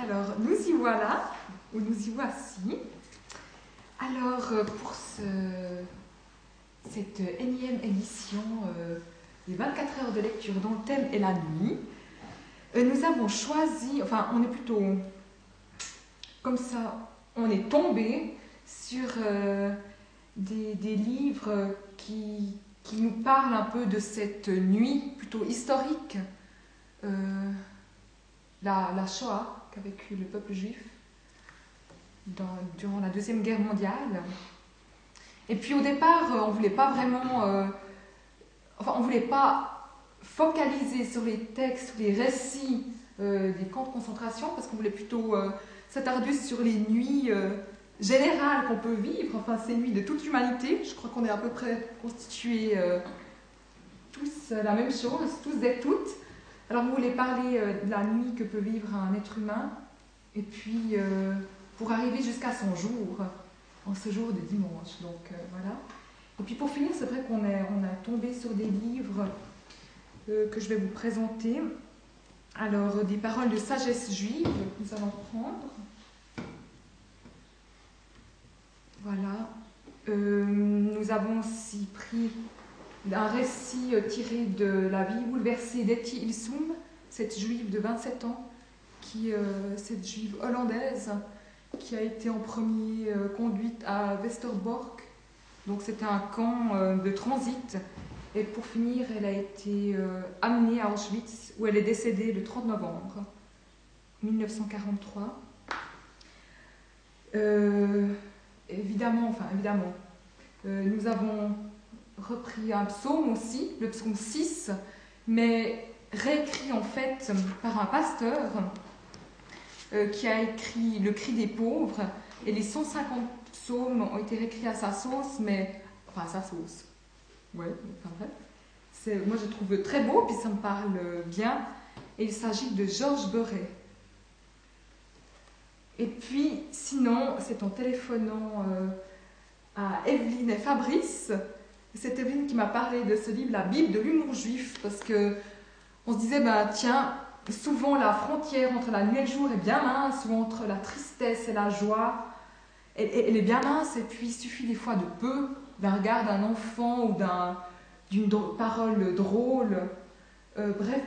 Alors, nous y voilà, ou nous y voici. Alors, euh, pour ce, cette énième édition euh, des 24 heures de lecture dont le thème est la nuit, euh, nous avons choisi, enfin, on est plutôt comme ça, on est tombé sur des, des, livres qui, nous parlent un peu de cette nuit plutôt historique, la Shoah qu'a vécu le peuple juif durant la Deuxième Guerre mondiale. Et puis au départ, euh, on ne voulait pas vraiment... Euh, enfin, on ne voulait pas focaliser sur les textes, les récits euh, des camps de concentration, parce qu'on voulait plutôt s'attarder sur les nuits générales qu'on peut vivre, enfin ces nuits de toute l'humanité. Je crois qu'on est à peu près constitués tous la même chose, tous et toutes. Alors vous voulez parler de la nuit que peut vivre un être humain, et puis pour arriver jusqu'à son jour, en ce jour de dimanche. Donc euh, voilà. Et puis pour finir, c'est vrai qu'on on a tombé sur des livres euh, que je vais vous présenter. Alors, des paroles de sagesse juive nous allons prendre. Voilà. Euh, nous avons aussi pris un récit tiré de la vie bouleversée d'Etty Ilsum, cette juive de 27 ans, qui, cette juive hollandaise, qui a été en premier euh, conduite à Westerbork. Donc c'était un camp euh, de transit. Et pour finir, elle a été euh, amenée à Auschwitz, où elle est décédée le 30 novembre 1943. évidemment, enfin évidemment, nous avons repris un psaume aussi, le psaume 6, mais réécrit en fait par un pasteur euh, qui a écrit Le cri des pauvres, et les 150 psaumes ont été réécrits à sa sauce, mais. Enfin, à sa sauce. Ouais, enfin bref. Moi, je trouve très beau, puis ça me parle bien. Et il s'agit de Georges Beuret. Et puis, sinon, c'est en téléphonant euh, à Evelyne et Fabrice. C'est Evelyne qui m'a parlé de ce livre, La Bible de l'humour juif, parce que on se disait, bah tiens, souvent la frontière entre la nuit et le jour est bien mince, ou entre la tristesse et la joie, elle, est bien mince, et puis il suffit des fois de peu, d'un regard d'un enfant ou d'une parole drôle, euh, bref,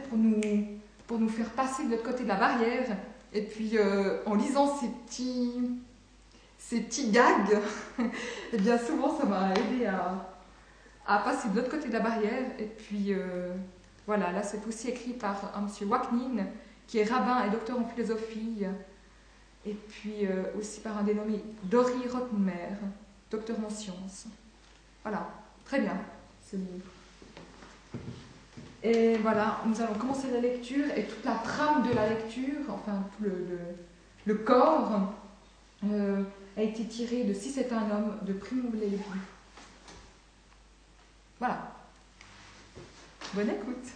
pour nous, faire passer de l'autre côté de la barrière. Et puis euh, en lisant ces petits, ces petits gags, eh souvent ça m'a aidé à, à passer de l'autre côté de la barrière. Et puis euh, voilà, là c'est aussi écrit par un monsieur Waknin, qui est rabbin et docteur en philosophie, et puis euh, aussi par un dénommé Dori Rottenmer, docteur en sciences. Voilà, très bien ce livre. Et voilà, nous allons commencer la lecture et toute la trame de la lecture, enfin le, le, corps, euh, a été tiré de Si c'est un homme de Primo Levi. Voilà. Bonne écoute.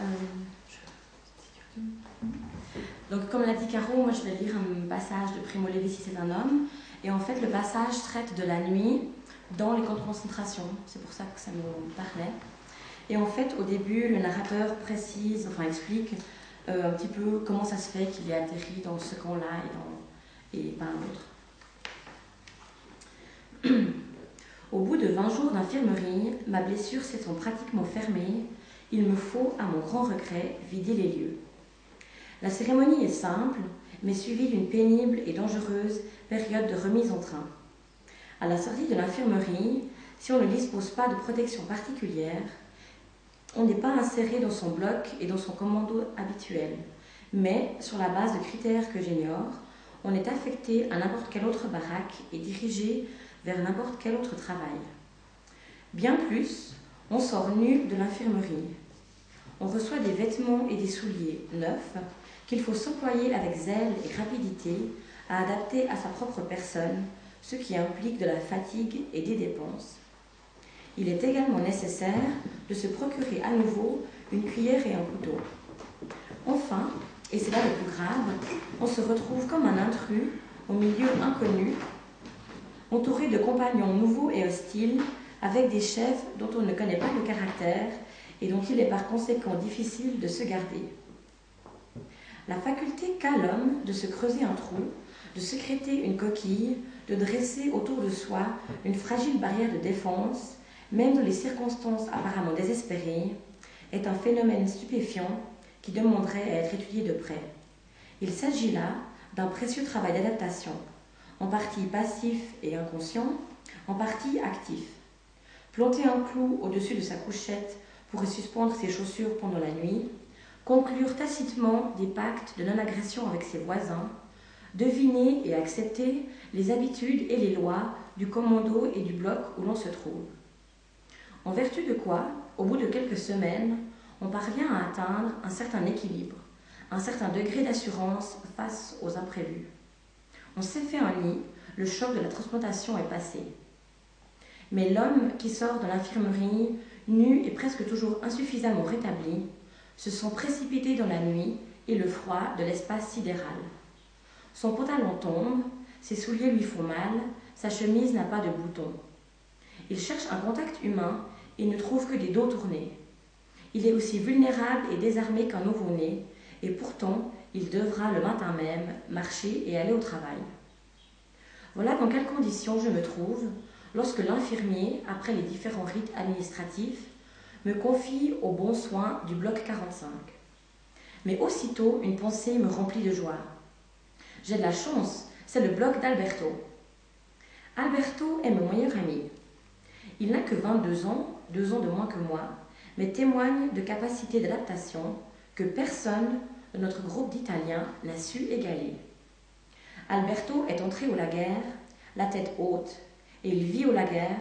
Euh, donc, comme l'a dit Caro, moi je vais lire un passage de Primo Levi si c'est un homme. Et en fait, le passage traite de la nuit dans les camps de concentration. C'est pour ça que ça me parlait. Et en fait, au début, le narrateur précise, enfin explique euh, un petit peu comment ça se fait qu'il est atterri dans ce camp-là et, dans, et pas un autre. Au bout de 20 jours d'infirmerie, ma blessure s'étant pratiquement fermée, il me faut, à mon grand regret, vider les lieux. La cérémonie est simple, mais suivie d'une pénible et dangereuse période de remise en train. À la sortie de l'infirmerie, si on ne dispose pas de protection particulière, on n'est pas inséré dans son bloc et dans son commando habituel, mais sur la base de critères que j'ignore, on est affecté à n'importe quelle autre baraque et dirigé vers n'importe quel autre travail. Bien plus, on sort nu de l'infirmerie. On reçoit des vêtements et des souliers neufs qu'il faut s'employer avec zèle et rapidité à adapter à sa propre personne, ce qui implique de la fatigue et des dépenses. Il est également nécessaire de se procurer à nouveau une cuillère et un couteau. Enfin, et c'est là le plus grave, on se retrouve comme un intrus au milieu inconnu entouré de compagnons nouveaux et hostiles, avec des chefs dont on ne connaît pas le caractère et dont il est par conséquent difficile de se garder. La faculté qu'a l'homme de se creuser un trou, de sécréter une coquille, de dresser autour de soi une fragile barrière de défense, même dans les circonstances apparemment désespérées, est un phénomène stupéfiant qui demanderait à être étudié de près. Il s'agit là d'un précieux travail d'adaptation, en partie passif et inconscient, en partie actif. Planter un clou au-dessus de sa couchette pour y suspendre ses chaussures pendant la nuit, conclure tacitement des pactes de non-agression avec ses voisins, deviner et accepter les habitudes et les lois du commando et du bloc où l'on se trouve. En vertu de quoi, au bout de quelques semaines, on parvient à atteindre un certain équilibre, un certain degré d'assurance face aux imprévus. On s'est fait un lit, le choc de la transplantation est passé. Mais l'homme qui sort de l'infirmerie, nu et presque toujours insuffisamment rétabli, se sent précipité dans la nuit et le froid de l'espace sidéral. Son pantalon tombe, ses souliers lui font mal, sa chemise n'a pas de boutons. Il cherche un contact humain et ne trouve que des dos tournés. Il est aussi vulnérable et désarmé qu'un nouveau-né, et pourtant il devra le matin même marcher et aller au travail. Voilà dans quelles conditions je me trouve lorsque l'infirmier, après les différents rites administratifs, me confie aux bons soins du bloc 45. Mais aussitôt, une pensée me remplit de joie. J'ai de la chance, c'est le bloc d'Alberto. Alberto est mon meilleur ami. Il n'a que 22 ans, deux ans de moins que moi, mais témoigne de capacités d'adaptation que personne notre groupe d'Italiens n'a su égaler. Alberto est entré au laguerre, la tête haute, et il vit au laguerre,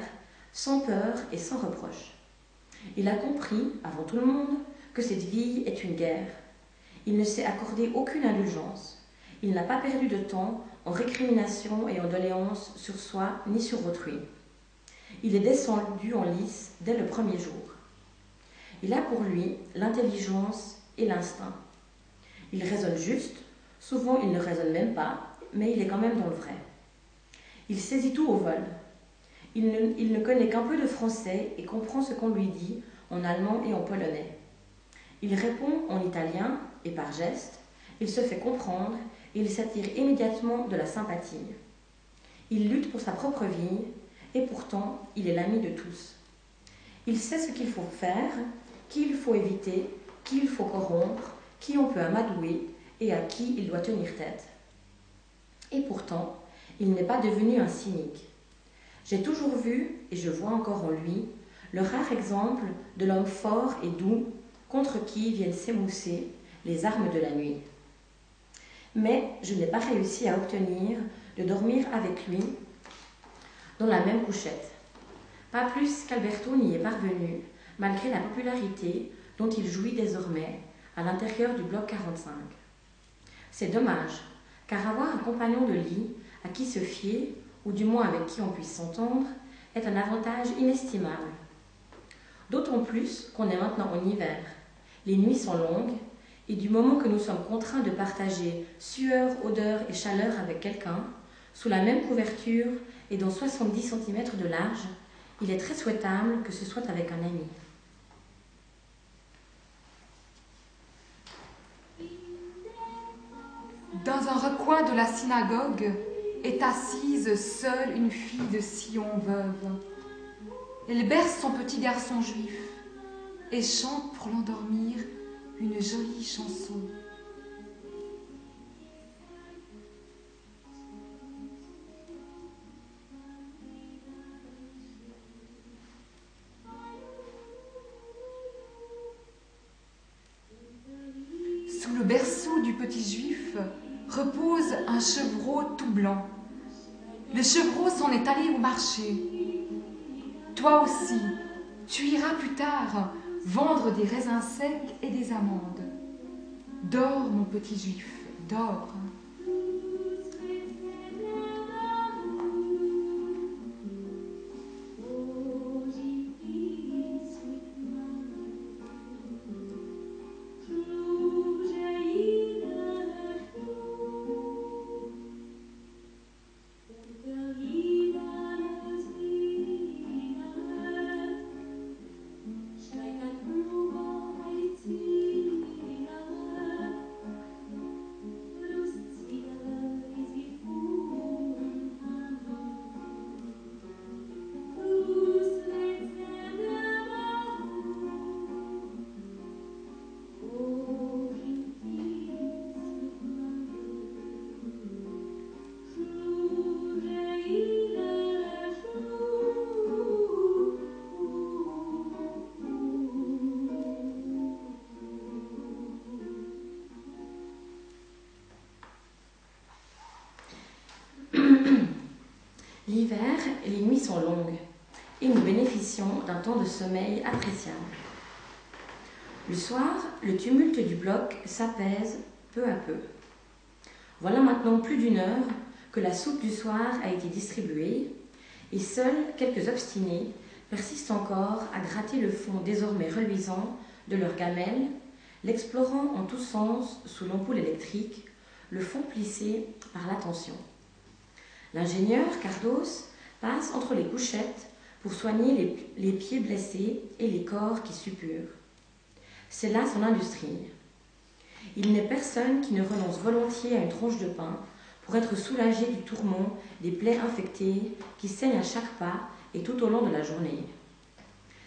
sans peur et sans reproche. Il a compris, avant tout le monde, que cette vie est une guerre. Il ne s'est accordé aucune indulgence. Il n'a pas perdu de temps en récrimination et en doléances sur soi ni sur autrui. Il est descendu en lice dès le premier jour. Il a pour lui l'intelligence et l'instinct. Il raisonne juste, souvent il ne raisonne même pas, mais il est quand même dans le vrai. Il saisit tout au vol. Il ne, connaît qu'un peu de français et comprend ce qu'on lui dit en allemand et en polonais. Il répond en italien et par geste, il se fait comprendre et il s'attire immédiatement de la sympathie. Il lutte pour sa propre vie et pourtant il est l'ami de tous. Il sait ce qu'il faut faire, qui il faut éviter, qui il faut corrompre, qui on peut amadouer et à qui il doit tenir tête. Et pourtant, il n'est pas devenu un cynique. J'ai toujours vu, et je vois encore en lui, le rare exemple de l'homme fort et doux contre qui viennent s'émousser les armes de la nuit. Mais je n'ai pas réussi à obtenir de dormir avec lui dans la même couchette. Pas plus qu'Alberto n'y est parvenu, malgré la popularité dont il jouit désormais à l'intérieur du bloc 45. C'est dommage, car avoir un compagnon de lit à qui se fier, ou du moins avec qui on puisse s'entendre, est un avantage inestimable. D'autant plus qu'on est maintenant en hiver. Les nuits sont longues, et du moment que nous sommes contraints de partager sueur, odeur et chaleur avec quelqu'un, sous la même couverture et dans 70 cm de large, il est très souhaitable que ce soit avec un ami. Dans un recoin de la synagogue est assise seule une fille de Sion veuve. Elle berce son petit garçon juif et chante pour l'endormir une jolie chanson. Sous le berceau du petit juif repose un chevreau tout blanc. Le chevreau s'en est allé au marché. Toi aussi, tu iras plus tard vendre des raisins secs et des amandes. Dors, mon petit juif, dors. Sommeil appréciable. Le soir, le tumulte du bloc s'apaise peu à peu. Voilà maintenant plus d'une heure que la soupe du soir a été distribuée et seuls quelques obstinés persistent encore à gratter le fond désormais reluisant de leur gamelle, l'explorant en tous sens sous l'ampoule électrique, le fond plissé par l'attention. L'ingénieur Cardos passe entre les couchettes pour soigner les, pieds blessés et les corps qui suppurent. C'est là son industrie. Il n'est personne qui ne renonce volontiers à une tronche de pain pour être soulagé du tourment des plaies infectées qui saignent à chaque pas et tout au long de la journée.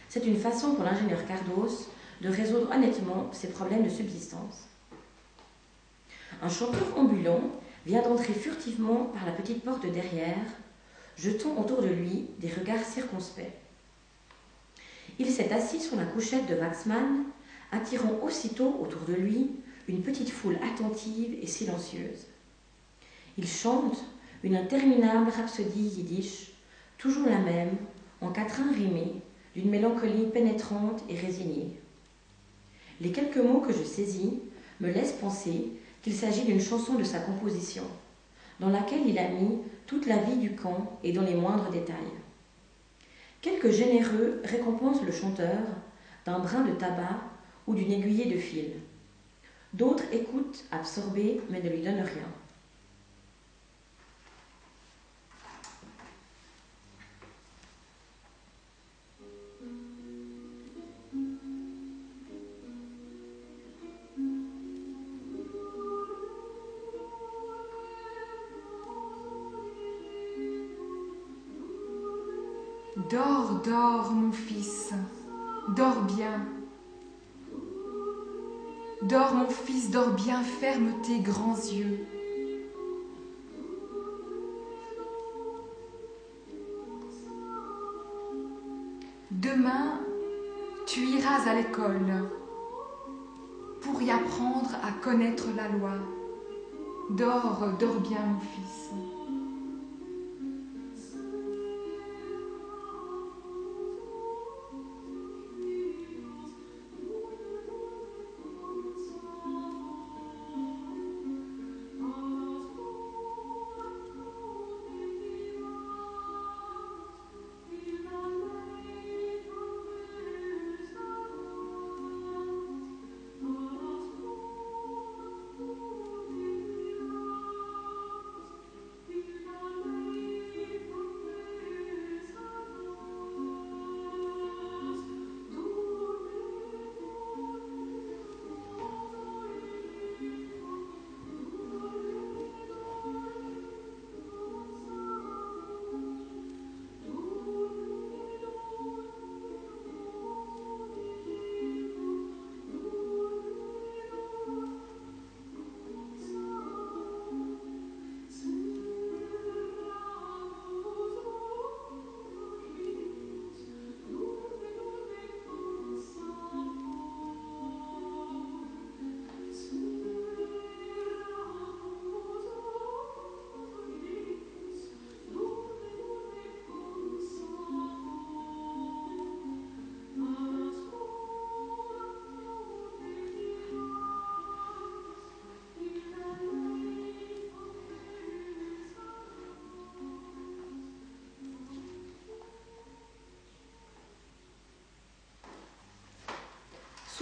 C'est une façon pour l'ingénieur Cardos de résoudre honnêtement ses problèmes de subsistance. Un chanteur ambulant vient d'entrer furtivement par la petite porte derrière, jetant autour de lui des regards circonspects. Il s'est assis sur la couchette de Waxman, attirant aussitôt autour de lui une petite foule attentive et silencieuse. Il chante une interminable rhapsodie yiddish, toujours la même, en quatrain rimé, d'une mélancolie pénétrante et résignée. Les quelques mots que je saisis me laissent penser qu'il s'agit d'une chanson de sa composition, dans laquelle il a mis toute la vie du camp et dans les moindres détails. Quelques généreux récompensent le chanteur d'un brin de tabac ou d'une aiguillée de fil. D'autres écoutent, absorbés, mais ne lui donnent rien. Dors, mon fils, dors bien. Dors, mon fils, dors bien, ferme tes grands yeux. Demain, tu iras à l'école pour y apprendre à connaître la loi. Dors, dors bien, mon fils.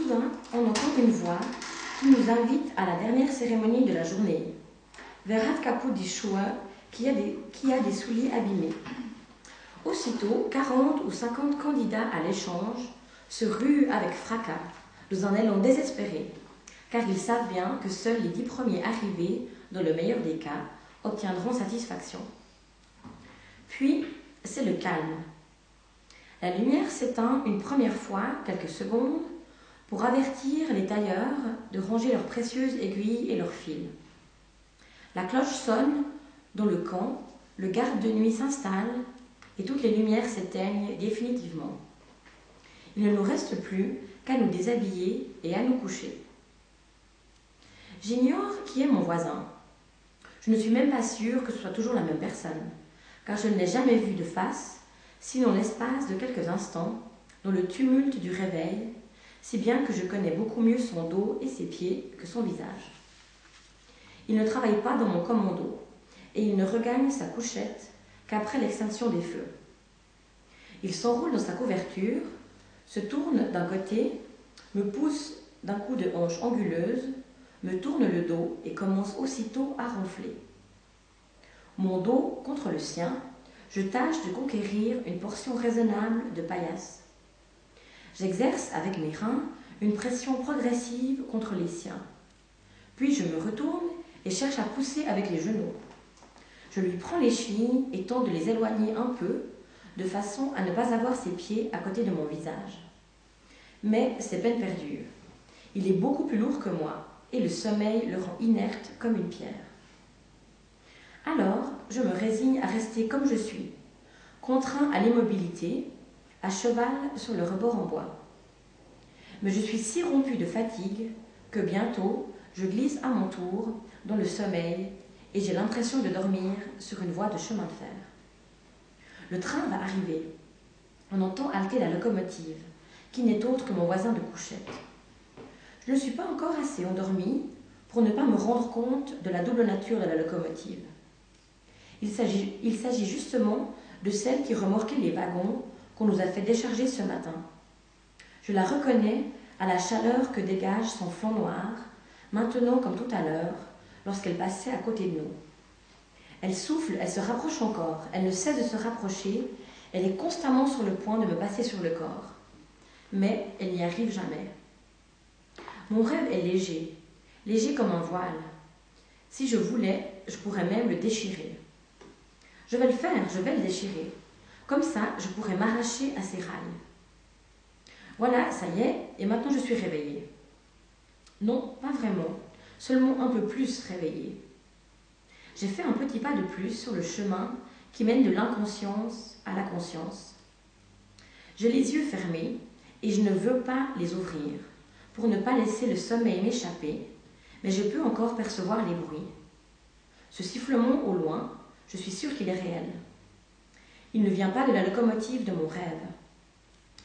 Soudain, on entend une voix qui nous invite à la dernière cérémonie de la journée, vers Radkaput d'Ishua, qui, a des- qui a des souliers abîmés. Aussitôt, 40 ou 50 candidats à l'échange se ruent avec fracas, dans un élan désespéré, car ils savent bien que seuls les dix premiers arrivés, dans le meilleur des cas, obtiendront satisfaction. Puis, c'est le calme. La lumière s'éteint une première fois, quelques secondes, pour avertir les tailleurs de ranger leurs précieuses aiguilles et leurs fils. La cloche sonne dans le camp, le garde de nuit s'installe et toutes les lumières s'éteignent définitivement. Il ne nous reste plus qu'à nous déshabiller et à nous coucher. J'ignore qui est mon voisin. Je ne suis même pas sûre que ce soit toujours la même personne, car je ne l'ai jamais vu de face, sinon l'espace de quelques instants, dans le tumulte du réveil, si bien que je connais beaucoup mieux son dos et ses pieds que son visage. Il ne travaille pas dans mon commando, et il ne regagne sa couchette qu'après l'extinction des feux. Il s'enroule dans sa couverture, se tourne d'un côté, me pousse d'un coup de hanche anguleuse, me tourne le dos et commence aussitôt à ronfler. Mon dos contre le sien, je tâche de conquérir une portion raisonnable de paillasse. J'exerce avec mes reins une pression progressive contre les siens. Puis je me retourne et cherche à pousser avec les genoux. Je lui prends les chevilles et tente de les éloigner un peu, de façon à ne pas avoir ses pieds à côté de mon visage. Mais c'est peine perdue. Il est beaucoup plus lourd que moi, et le sommeil le rend inerte comme une pierre. Alors, je me résigne à rester comme je suis, contraint à l'immobilité, à cheval sur le rebord en bois. Mais je suis si rompu de fatigue que bientôt je glisse à mon tour dans le sommeil et j'ai l'impression de dormir sur une voie de chemin de fer. Le train va arriver. On entend halter la locomotive, qui n'est autre que mon voisin de couchette. Je ne suis pas encore assez endormi pour ne pas me rendre compte de la double nature de la locomotive. Il s'agit justement de celle qui remorquait les wagons qu'on nous a fait décharger ce matin. Je la reconnais à la chaleur que dégage son flanc noir, maintenant comme tout à l'heure, lorsqu'elle passait à côté de nous. Elle souffle, elle se rapproche encore, elle ne cesse de se rapprocher, elle est constamment sur le point de me passer sur le corps. Mais elle n'y arrive jamais. Mon rêve est léger, léger comme un voile. Si je voulais, je pourrais même le déchirer. Je vais le faire, je vais le déchirer. Comme ça, je pourrais m'arracher à ses rails. Voilà, ça y est, et maintenant je suis réveillée. Non, pas vraiment, seulement un peu plus réveillée. J'ai fait un petit pas de plus sur le chemin qui mène de l'inconscience à la conscience. J'ai les yeux fermés et je ne veux pas les ouvrir pour ne pas laisser le sommeil m'échapper, mais je peux encore percevoir les bruits. Ce sifflement au loin, je suis sûre qu'il est réel. Il ne vient pas de la locomotive de mon rêve.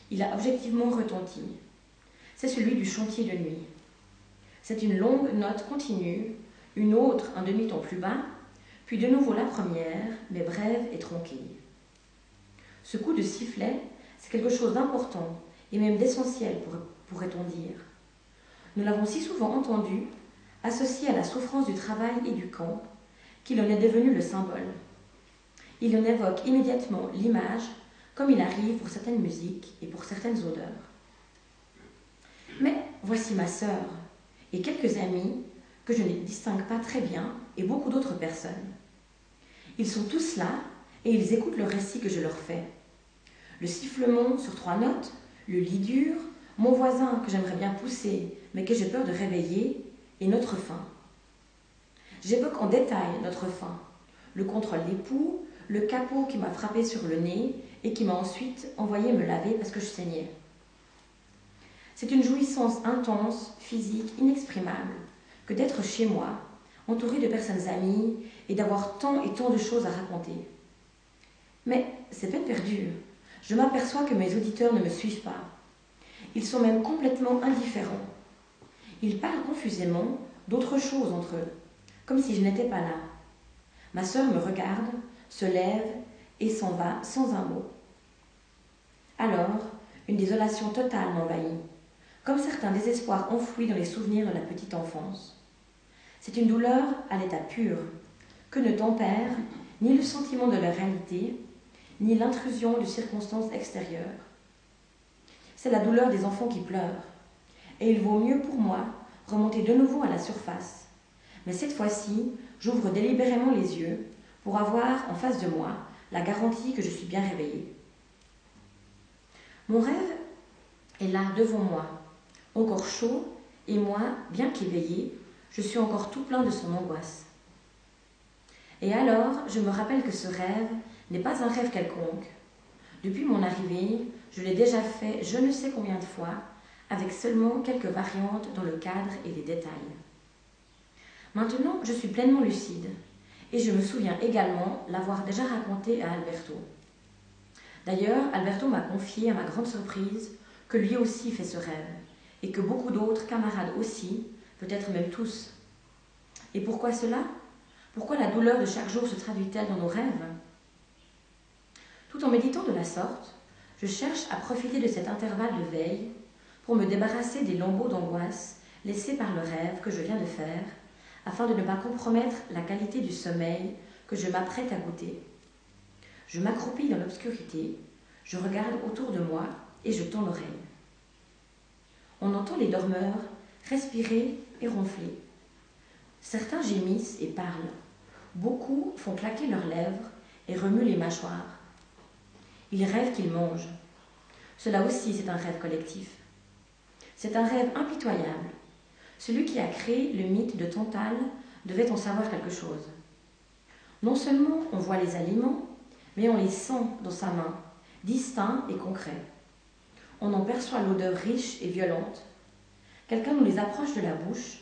Il a objectivement retenti. C'est celui du chantier de nuit. C'est une longue note continue, une autre un demi-ton plus bas, puis de nouveau la première, mais brève et tronquée. Ce coup de sifflet, c'est quelque chose d'important et même d'essentiel, pourrait-on dire. Nous l'avons si souvent entendu, associé à la souffrance du travail et du camp, qu'il en est devenu le symbole. Il en évoque immédiatement l'image, comme il arrive pour certaines musiques et pour certaines odeurs. Mais voici ma sœur et quelques amis que je ne distingue pas très bien et beaucoup d'autres personnes. Ils sont tous là et ils écoutent le récit que je leur fais. Le sifflement sur trois notes, le lit dur, mon voisin que j'aimerais bien pousser mais que j'ai peur de réveiller, et notre fin. J'évoque en détail notre fin, le contrôle d'époux, le capot qui m'a frappé sur le nez et qui m'a ensuite envoyé me laver parce que je saignais. C'est une jouissance intense, physique, inexprimable, que d'être chez moi, entouré de personnes amies et d'avoir tant et tant de choses à raconter. Mais c'est peine perdue. Je m'aperçois que mes auditeurs ne me suivent pas. Ils sont même complètement indifférents. Ils parlent confusément d'autres choses entre eux comme si je n'étais pas là. Ma sœur me regarde, se lève et s'en va sans un mot. Alors, une désolation totale m'envahit, comme certains désespoirs enfouis dans les souvenirs de la petite enfance. C'est une douleur à l'état pur, que ne tempère ni le sentiment de la réalité, ni l'intrusion de circonstances extérieures. C'est la douleur des enfants qui pleurent, et il vaut mieux pour moi remonter de nouveau à la surface mais cette fois-ci, j'ouvre délibérément les yeux pour avoir en face de moi la garantie que je suis bien réveillée. Mon rêve est là devant moi, encore chaud, et moi, bien qu'éveillée, je suis encore tout plein de son angoisse. Et alors, je me rappelle que ce rêve n'est pas un rêve quelconque. Depuis mon arrivée, je l'ai déjà fait je ne sais combien de fois, avec seulement quelques variantes dans le cadre et les détails. Maintenant, je suis pleinement lucide, et je me souviens également l'avoir déjà raconté à Alberto. D'ailleurs, Alberto m'a confié à ma grande surprise que lui aussi fait ce rêve, et que beaucoup d'autres camarades aussi, peut-être même tous. Et pourquoi cela? Pourquoi la douleur de chaque jour se traduit-elle dans nos rêves? Tout en méditant de la sorte, je cherche à profiter de cet intervalle de veille pour me débarrasser des lambeaux d'angoisse laissés par le rêve que je viens de faire, afin de ne pas compromettre la qualité du sommeil que je m'apprête à goûter. Je m'accroupis dans l'obscurité, je regarde autour de moi et je tends l'oreille. On entend les dormeurs respirer et ronfler. Certains gémissent et parlent. Beaucoup font claquer leurs lèvres et remuent les mâchoires. Ils rêvent qu'ils mangent. Cela aussi, c'est un rêve collectif. C'est un rêve impitoyable. Celui qui a créé le mythe de Tantale devait en savoir quelque chose. Non seulement on voit les aliments, mais on les sent dans sa main, distincts et concrets. On en perçoit l'odeur riche et violente. Quelqu'un nous les approche de la bouche,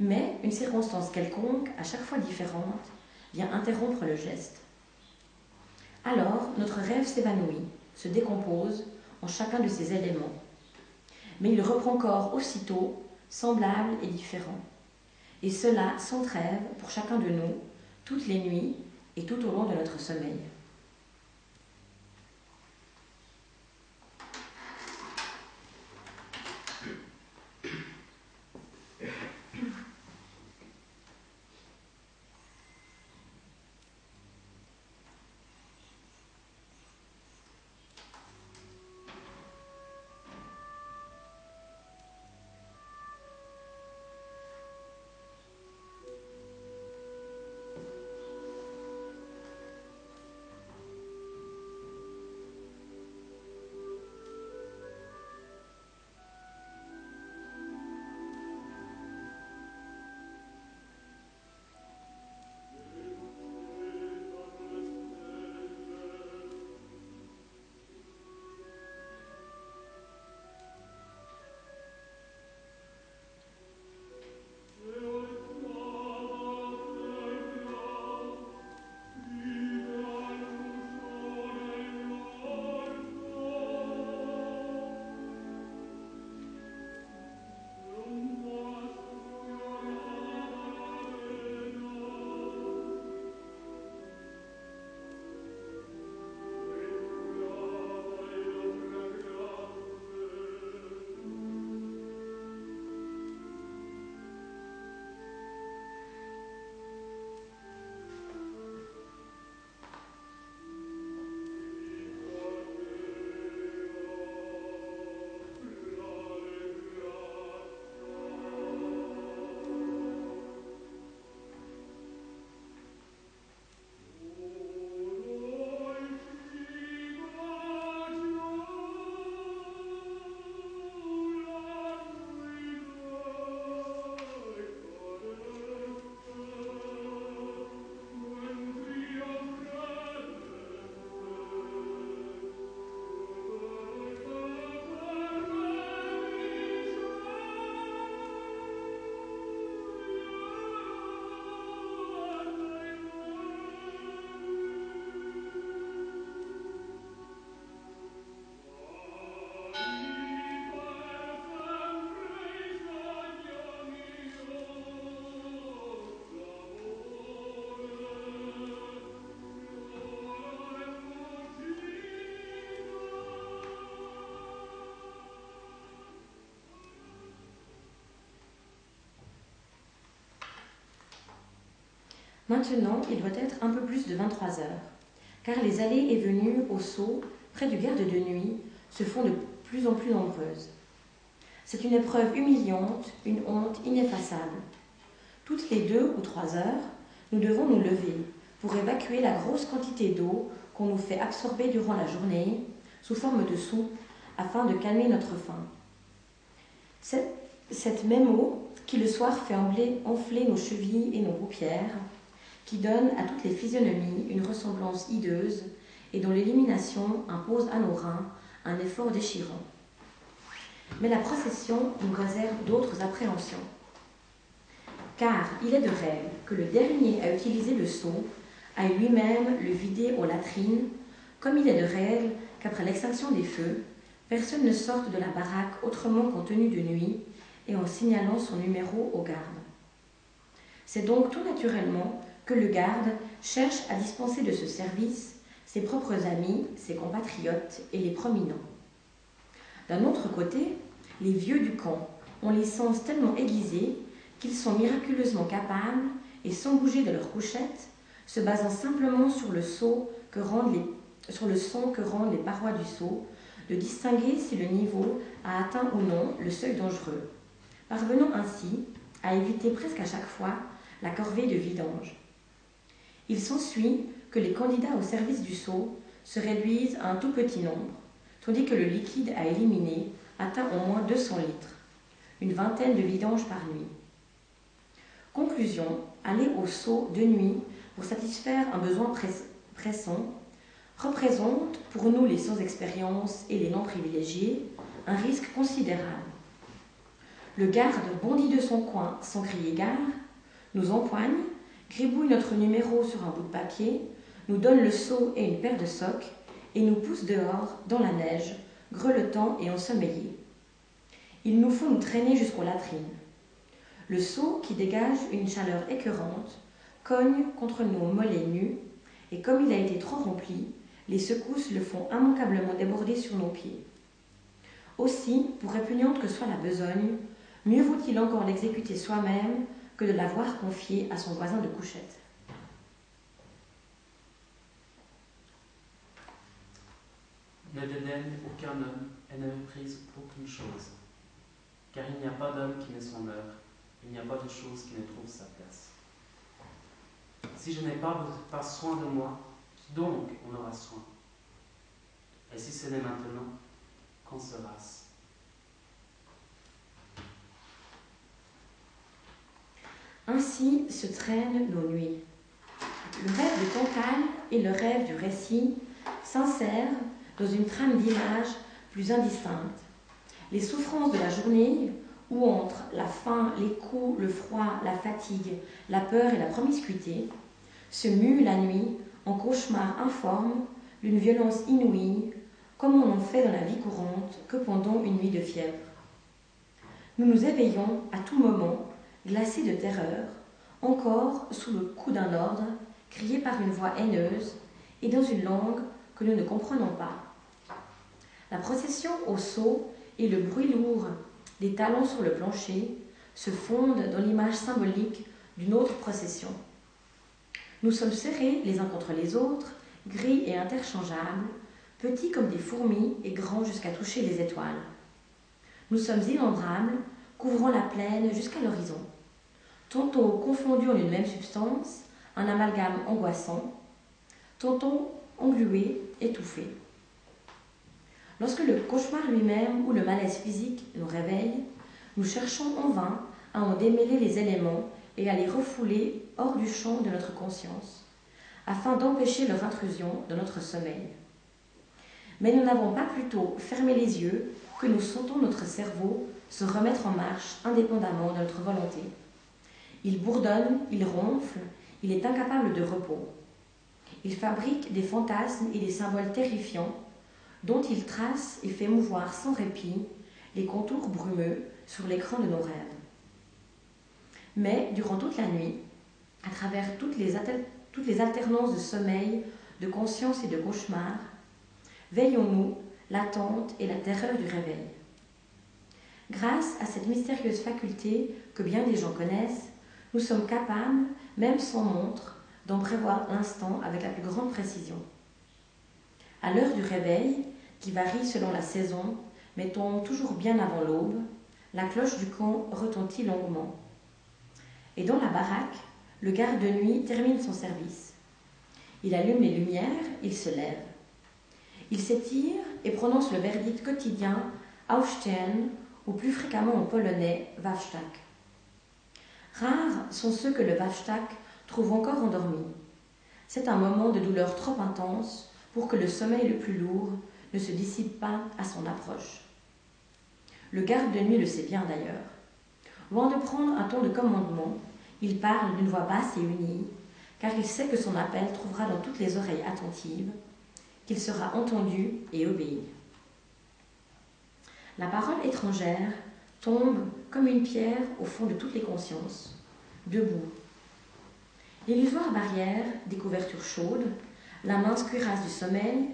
mais une circonstance quelconque, à chaque fois différente, vient interrompre le geste. Alors, notre rêve s'évanouit, se décompose en chacun de ses éléments. Mais il reprend corps aussitôt, semblable et différent. Et cela sans trêve pour chacun de nous, toutes les nuits et tout au long de notre sommeil. Maintenant, il doit être un peu plus de 23 heures, car les allées et venues au saut, près du garde de nuit, se font de plus en plus nombreuses. C'est une épreuve humiliante, une honte ineffaçable. Toutes les deux ou trois heures, nous devons nous lever pour évacuer la grosse quantité d'eau qu'on nous fait absorber durant la journée sous forme de soupe afin de calmer notre faim. Cette, même eau qui le soir fait enfler nos chevilles et nos paupières qui donne à toutes les physionomies une ressemblance hideuse et dont l'élimination impose à nos reins un effort déchirant. Mais la procession nous réserve d'autres appréhensions. car il est de règle que le dernier à utiliser le seau aille lui-même le vider aux latrines, comme il est de règle qu'après l'extinction des feux, personne ne sorte de la baraque autrement qu'en tenue de nuit et en signalant son numéro au garde. C'est donc tout naturellement que le garde cherche à dispenser de ce service ses propres amis, ses compatriotes et les prominents. D'un autre côté, les vieux du camp ont les sens tellement aiguisés qu'ils sont miraculeusement capables, et sans bouger de leur couchette, se basant simplement sur le, que rendent les, son que rendent les parois du seau, de distinguer si le niveau a atteint ou non le seuil dangereux, parvenant ainsi à éviter presque à chaque fois la corvée de vidange. Il s'ensuit que les candidats au service du seau se réduisent à un tout petit nombre, tandis que le liquide à éliminer atteint au moins 200 litres, une vingtaine de vidanges par nuit. Conclusion, aller au seau de nuit pour satisfaire un besoin pressant représente, pour nous les sans expérience et les non privilégiés, un risque considérable. Le garde bondit de son coin sans crier gare, nous empoigne, gribouille notre numéro sur un bout de papier, nous donne le seau et une paire de socs, et nous pousse dehors, dans la neige, grelottant et ensommeillés. Il nous faut nous traîner jusqu'aux latrines. Le seau, qui dégage une chaleur écœurante, cogne contre nos mollets nus, et comme il a été trop rempli, les secousses le font immanquablement déborder sur nos pieds. Aussi, pour répugnante que soit la besogne, mieux vaut-il encore l'exécuter soi-même que de l'avoir confié à son voisin de couchette. Ne dédaigne aucun homme et ne méprise aucune chose, car il n'y a pas d'homme qui n'ait son heure, il n'y a pas de chose qui ne trouve sa place. Si je n'ai pas, pas soin de moi, qui donc en aura soin? Et si ce n'est maintenant, quand sera-ce Ainsi se traînent nos nuits. Le rêve de Cancale et le rêve du récit s'insèrent dans une trame d'images plus indistinctes. Les souffrances de la journée, où entre la faim, les coups, le froid, la fatigue, la peur et la promiscuité, se muent la nuit en cauchemars informes d'une violence inouïe, comme on en fait dans la vie courante que pendant une nuit de fièvre. Nous nous éveillons à tout moment glacé de terreur, encore sous le coup d'un ordre, crié par une voix haineuse et dans une langue que nous ne comprenons pas. La procession au saut et le bruit lourd des talons sur le plancher se fondent dans l'image symbolique d'une autre procession. Nous sommes serrés les uns contre les autres, gris et interchangeables, petits comme des fourmis et grands jusqu'à toucher les étoiles. Nous sommes innombrables, couvrant la plaine jusqu'à l'horizon. Tantôt confondus en une même substance, un amalgame angoissant, tantôt englués, étouffés. Lorsque le cauchemar lui-même ou le malaise physique nous réveille, nous cherchons en vain à en démêler les éléments et à les refouler hors du champ de notre conscience, afin d'empêcher leur intrusion dans notre sommeil. Mais nous n'avons pas plutôt fermé les yeux que nous sentons notre cerveau se remettre en marche indépendamment de notre volonté. Il bourdonne, il ronfle, il est incapable de repos. Il fabrique des fantasmes et des symboles terrifiants dont il trace et fait mouvoir sans répit les contours brumeux sur l'écran de nos rêves. Mais durant toute la nuit, à travers toutes les, alternances de sommeil, de conscience et de cauchemar, veillons-nous l'attente et la terreur du réveil. Grâce à cette mystérieuse faculté que bien des gens connaissent, nous sommes capables, même sans montre, d'en prévoir l'instant avec la plus grande précision. À l'heure du réveil, qui varie selon la saison, tombe toujours bien avant l'aube, la cloche du camp retentit longuement. Et dans la baraque, le garde de nuit termine son service. Il allume les lumières, il se lève. Il s'étire et prononce le verdict quotidien Aufstehen, ou plus fréquemment en polonais Wawstak. Rares sont ceux que le Wawstak trouve encore endormis. C'est un moment de douleur trop intense pour que le sommeil le plus lourd ne se dissipe pas à son approche. Le garde de nuit le sait bien d'ailleurs. Loin de prendre un ton de commandement, Il parle d'une voix basse et unie, car il sait que son appel trouvera dans toutes les oreilles attentives, qu'il sera entendu et obéi. La parole étrangère tombe comme une pierre au fond de toutes les consciences, debout. L'illusoire barrière des couvertures chaudes, la mince cuirasse du sommeil,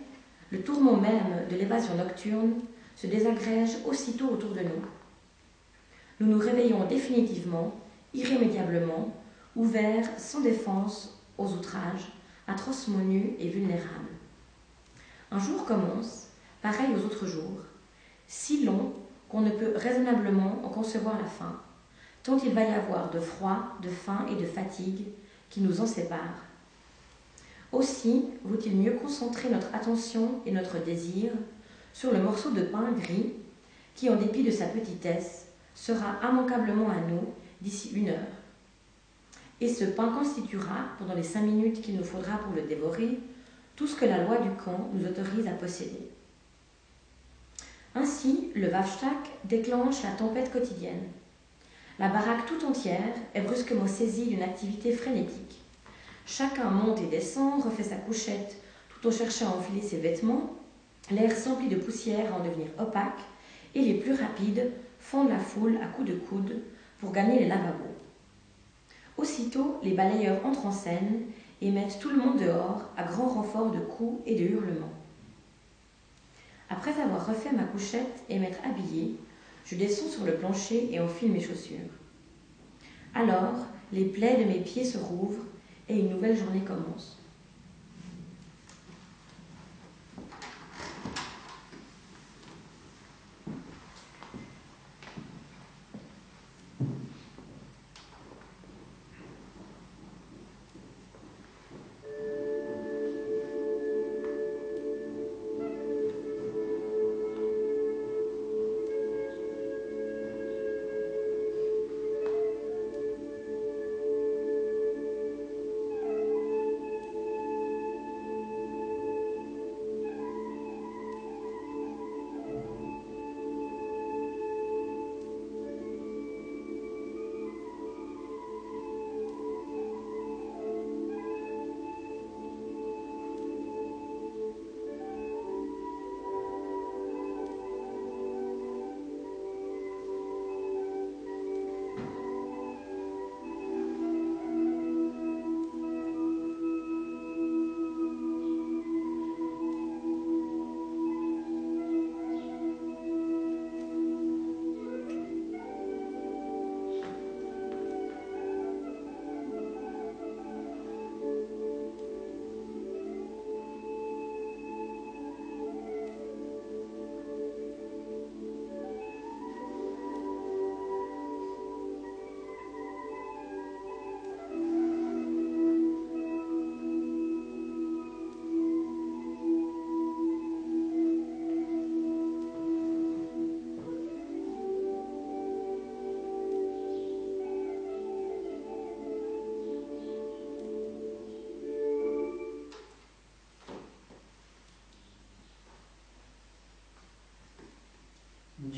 le tourment même de l'évasion nocturne se désagrègent aussitôt autour de nous. Nous nous réveillons définitivement, irrémédiablement, ouverts sans défense aux outrages, atrocement nus et vulnérables. Un jour commence, pareil aux autres jours, si long qu'on ne peut raisonnablement en concevoir la fin, tant il va y avoir de froid, de faim et de fatigue qui nous en séparent. Aussi vaut-il mieux concentrer notre attention et notre désir sur le morceau de pain gris qui, en dépit de sa petitesse, sera immanquablement à nous d'ici une heure. Et ce pain constituera, pendant les cinq minutes qu'il nous faudra pour le dévorer, tout ce que la loi du camp nous autorise à posséder. Ainsi, le Wafstack déclenche la tempête quotidienne. La baraque tout entière est brusquement saisie d'une activité frénétique. Chacun monte et descend, refait sa couchette tout en cherchant à enfiler ses vêtements. L'air s'emplit de poussière à en devenir opaque, et les plus rapides fondent la foule à coups de coude pour gagner les lavabos. Aussitôt, les balayeurs entrent en scène et mettent tout le monde dehors à grand renfort de coups et de hurlements. Après avoir refait ma couchette et m'être habillée, je descends sur le plancher et enfile mes chaussures. Alors, les plaies de mes pieds se rouvrent et une nouvelle journée commence.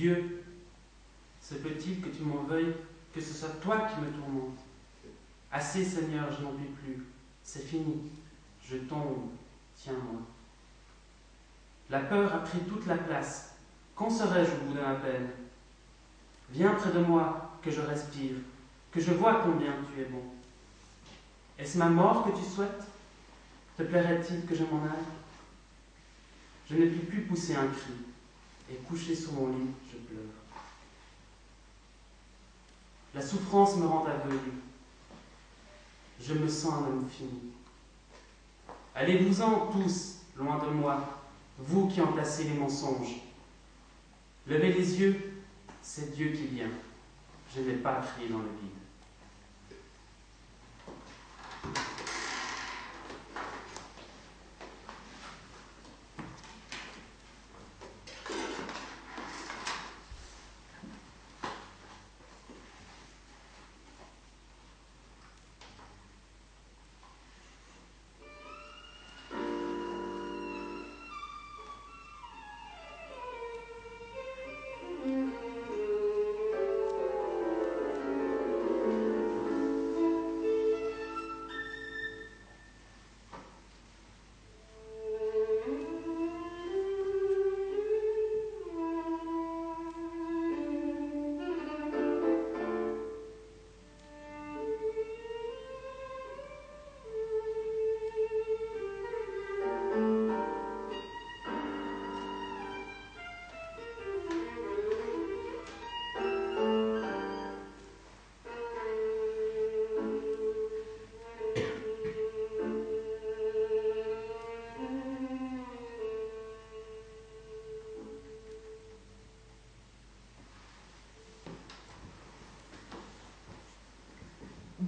Dieu, se peut-il que tu m'en veuilles, que ce soit toi qui me tourmente? Assez, Seigneur, je n'en puis plus. C'est fini. Je tombe. Tiens-moi. La peur a pris toute la place. Quand serai-je au bout de ma peine? Viens près de moi, que je respire, que je vois combien tu es bon. Est-ce ma mort que tu souhaites? Te plairait-il que je m'en aille? Je ne puis plus pousser un cri et couché sur mon lit, je pleure. La souffrance me rend aveugle. Je me sens un homme fini. Allez-vous-en tous, loin de moi, vous qui emplacez les mensonges. Levez les yeux, c'est Dieu qui vient. Je n'ai pas crié dans le vide.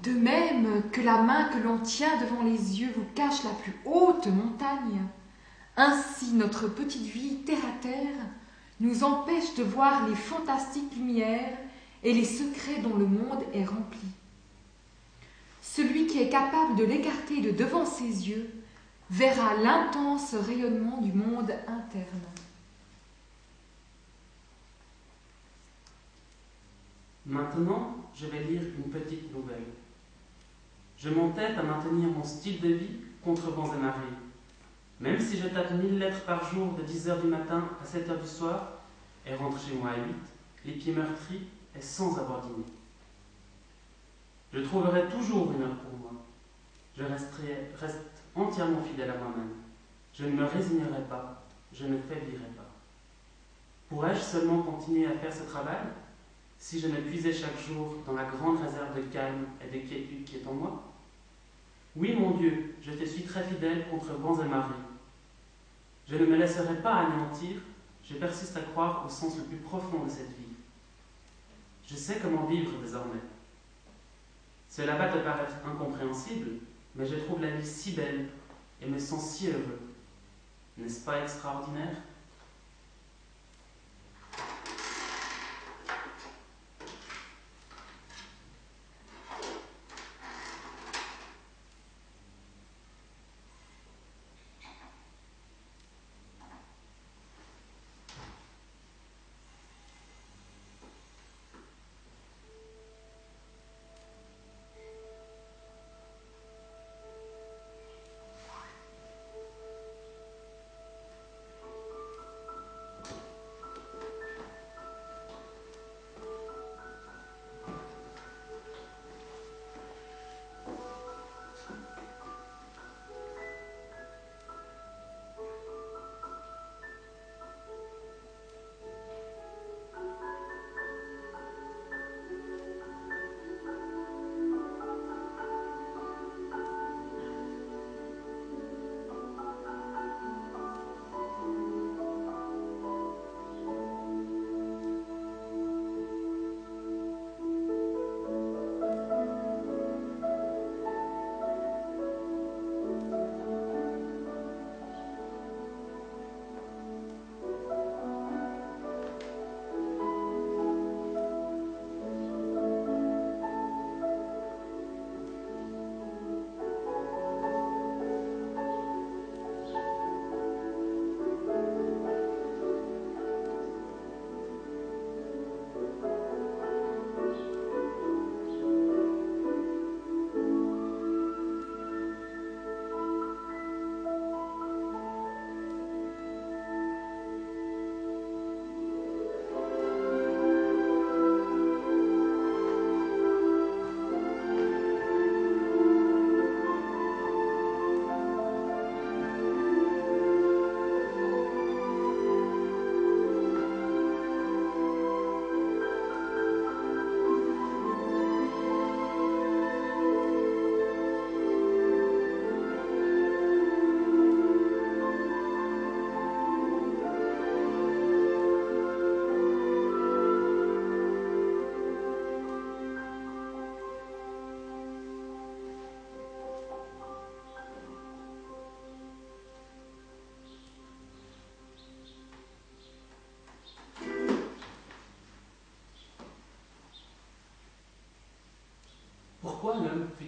De même que la main que l'on tient devant les yeux vous cache la plus haute montagne, ainsi notre petite vie terre à terre nous empêche de voir les fantastiques lumières et les secrets dont le monde est rempli. Celui qui est capable de l'écarter de devant ses yeux verra l'intense rayonnement du monde interne. Maintenant, je vais lire une petite nouvelle. Je m'entête à maintenir mon style de vie contre vents et marées. Même si je tape 1000 lettres par jour de 10h du matin à 7h du soir et rentre chez moi à 8, les pieds meurtris et sans avoir dîné. Je trouverai toujours une heure pour moi. Je resterai, reste entièrement fidèle à moi-même. Je ne me résignerai pas, je ne faiblirai pas. Pourrais-je seulement continuer à faire ce travail si je me puisais chaque jour dans la grande réserve de calme et de quiétude qui est en moi? Oui, mon Dieu, je te suis très fidèle contre vents et marées. Je ne me laisserai pas anéantir, je persiste à croire au sens le plus profond de cette vie. Je sais comment vivre désormais. Cela va te paraître incompréhensible, mais je trouve la vie si belle et me sens si heureux. N'est-ce pas extraordinaire?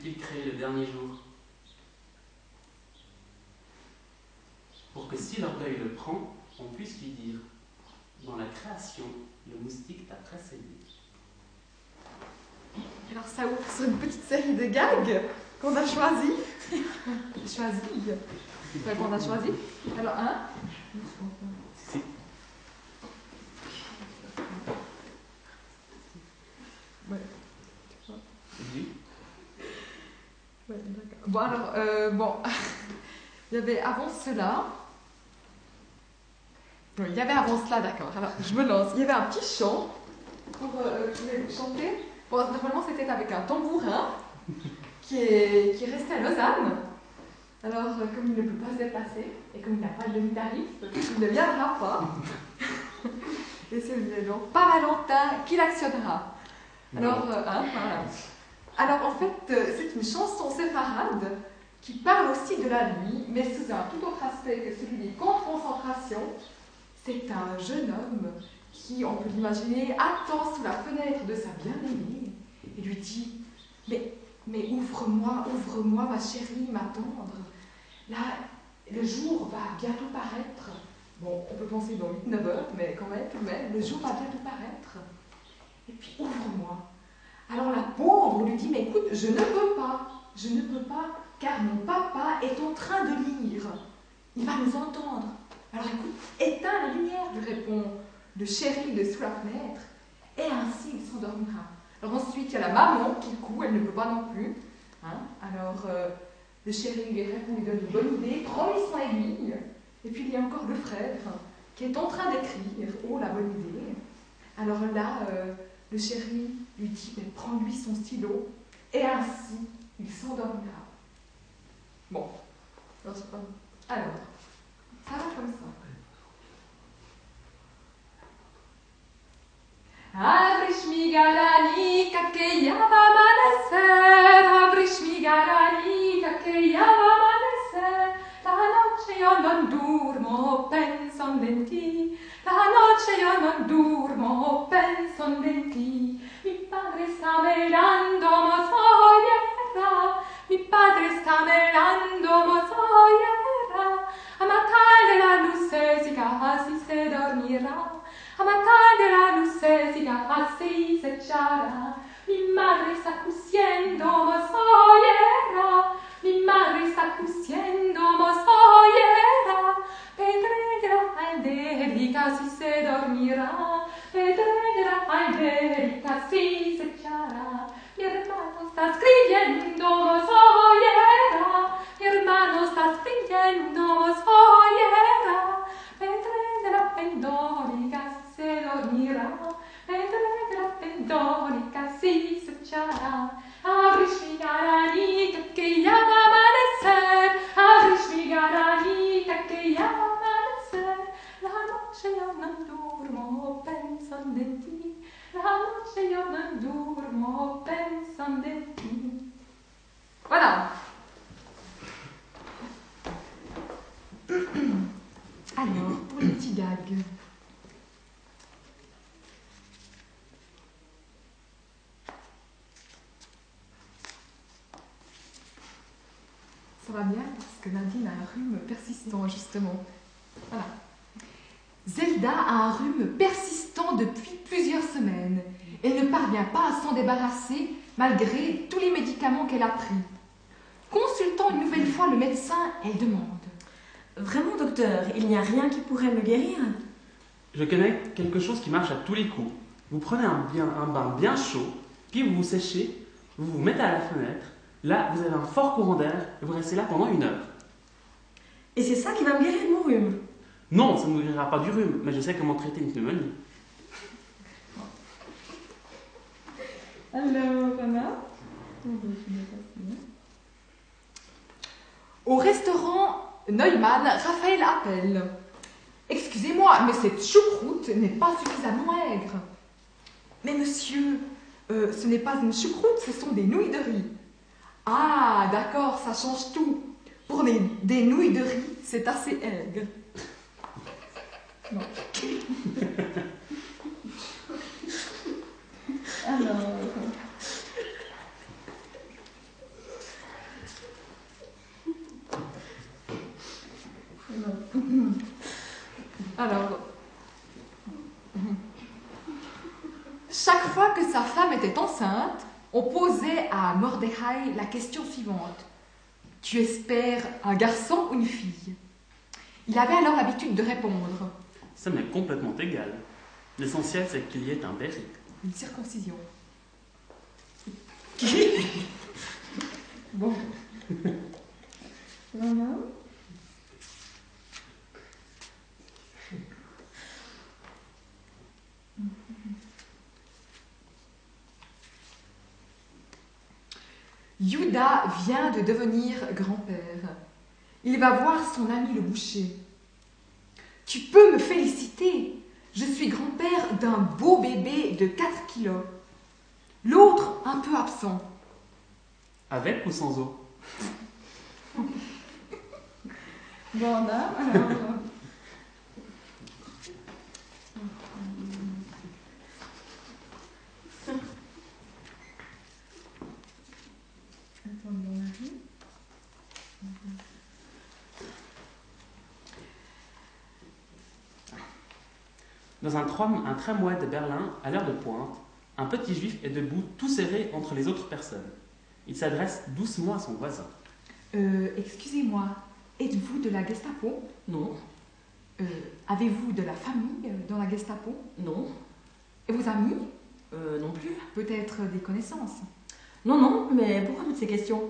Fut-il créé le dernier jour Pour que si l'orgueil le prend, on puisse lui dire Dans la création, le moustique t'a précédé. Alors ça ouvre sur une petite série de gags qu'on a choisi. choisi. Enfin, qu'on a choisi. Alors, un. Ouais. Oui. Ouais, d'accord. Bon, alors, euh, bon. Il y avait avant cela. Oui, il y avait avant cela, d'accord. Alors, je me lance. Il y avait un petit chant pour euh, je vais chanter. Bon, normalement, c'était avec un tambourin qui est, qui est resté à Lausanne. Alors, euh, comme il ne peut pas se déplacer et comme il n'a pas de demi-tarif, il ne viendra pas. et c'est le donc pas Valentin qui l'actionnera. Alors, euh, hein, voilà. Alors en fait, euh, c'est une chanson séfarade qui parle aussi de la nuit, mais sous un tout autre aspect que celui des contes concentration. C'est un jeune homme qui, on peut l'imaginer, attend sous la fenêtre de sa bien-aimée et lui dit Mais, mais ouvre-moi, ouvre-moi, ma chérie, ma tendre. Là, le jour va bientôt paraître. Bon, on peut penser dans 8-9 heures, mais quand même, tout même, le jour va bientôt paraître. Et puis, ouvre-moi. Alors la pauvre lui dit Mais écoute, je ne peux pas, je ne peux pas, car mon papa est en train de lire. Il va nous entendre. Alors écoute, éteins la lumière, lui répond le chéri de sous la fenêtre, et ainsi il s'endormira. Alors ensuite, il y a la maman qui coud, elle ne peut pas non plus. Hein. Alors euh, le chéri lui répond, lui donne une bonne idée, prends-lui son aiguille. Et puis il y a encore le frère qui est en train d'écrire, oh la bonne idée. Alors là, euh, le chéri lui dit, mais prends-lui son stylo, et ainsi il s'endormira. Bon, alors, ça va comme ça. Abriš mi garani, kake java amanecer, abriš mi garani, kake java amanecer. La noche io non durmo, penso in ti. La noche io non durmo, penso in ti. Mi padre sta velando, ma soglierà. Mi padre sta velando, ma soglierà. A mattale la luce si casi se dormirà. A mattale la luce si casi se ciarà. Mi madre sta cusiendo, ma tous les coups. Vous prenez un, bien, un bain bien chaud, puis vous vous séchez, vous vous mettez à la fenêtre. Là, vous avez un fort courant d'air et vous restez là pendant une heure. Et c'est ça qui va me guérir de mon rhume Non, ça ne vous guérira pas du rhume, mais je sais comment traiter une pneumonie. Alors, Anna Au restaurant Neumann, Raphaël appelle. Excusez-moi, mais cette choucroute n'est pas suffisamment aigre. Mais monsieur, euh, ce n'est pas une choucroute, ce sont des nouilles de riz. Ah, d'accord, ça change tout. Pour des nouilles de riz, c'est assez aigre. Non. Alors. Alors. Chaque fois que sa femme était enceinte, on posait à Mordechai la question suivante. Tu espères un garçon ou une fille? Il avait alors l'habitude de répondre. Ça m'est complètement égal. L'essentiel, c'est qu'il y ait un berry. Une circoncision. bon. Voilà. Yuda vient de devenir grand-père. Il va voir son ami le boucher. Tu peux me féliciter. Je suis grand-père d'un beau bébé de 4 kilos. L'autre, un peu absent. Avec ou sans eau? Bon, on a, alors. Attendez, on arrive. Dans un, tram- un tramway de Berlin, à l'heure de pointe, un petit juif est debout, tout serré entre les autres personnes. Il s'adresse doucement à son voisin. Euh, excusez-moi, êtes-vous de la Gestapo? Non, Euh, Avez-vous de la famille euh, dans la Gestapo? Non, Et vos amis? Euh, non plus. Peut-être des connaissances? Non, non, mais pourquoi toutes ces questions?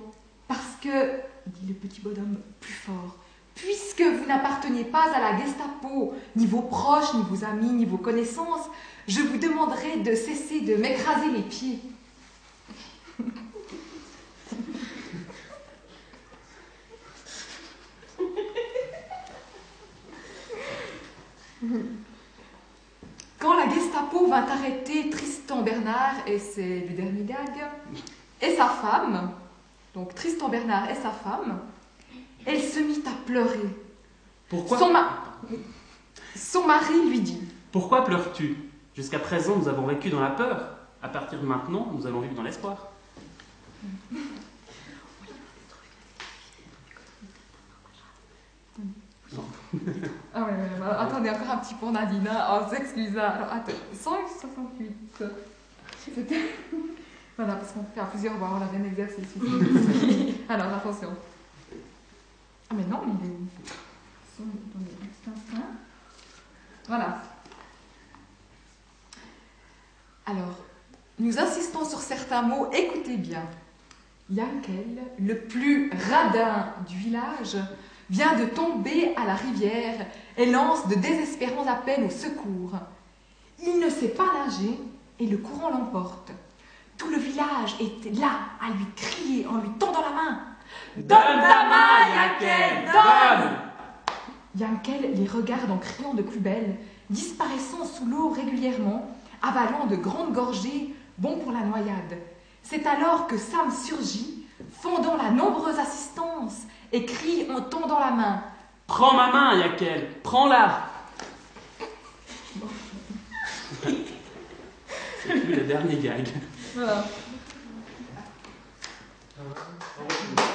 Parce que, dit le petit bonhomme plus fort, puisque vous n'appartenez pas à la Gestapo, ni vos proches, ni vos amis, ni vos connaissances, je vous demanderai de cesser de m'écraser les pieds. Quand la Gestapo vint arrêter Tristan Bernard, et c'est le dernier gag, et sa femme, donc Tristan Bernard et sa femme, elle se mit à pleurer. Pourquoi, Son, ma- son mari lui dit Pourquoi pleures-tu? Jusqu'à présent, nous avons vécu dans la peur. À partir de maintenant, nous allons vivre dans l'espoir. Ah ouais, ouais, ouais, attendez, encore un petit pour Nadine. hein. Oh, s'excuse. hein. Alors, attends, 168. C'était. Voilà, parce qu'on fait à plusieurs voix, on a bien exercice ici. Alors, attention. Ah, mais non, mais il est où Attendez, un petit instant. Voilà. Alors, nous insistons sur certains mots, écoutez bien. Yankel, le plus radin du village, vient de tomber à la rivière et lance de désespérants appels au secours. Il ne sait pas nager et le courant l'emporte. Tout le village est là à lui crier en lui tendant la main. Donne ta main, Yankel, donne Yankel les regarde en criant de plus belle, disparaissant sous l'eau régulièrement, avalant de grandes gorgées, bon pour la noyade. C'est alors que Sam surgit, fondant la nombreuse assistance, et crie en tendant la main. Prends ma main, Yakel, prends-la C'est plus le dernier gag. Voilà. Ah,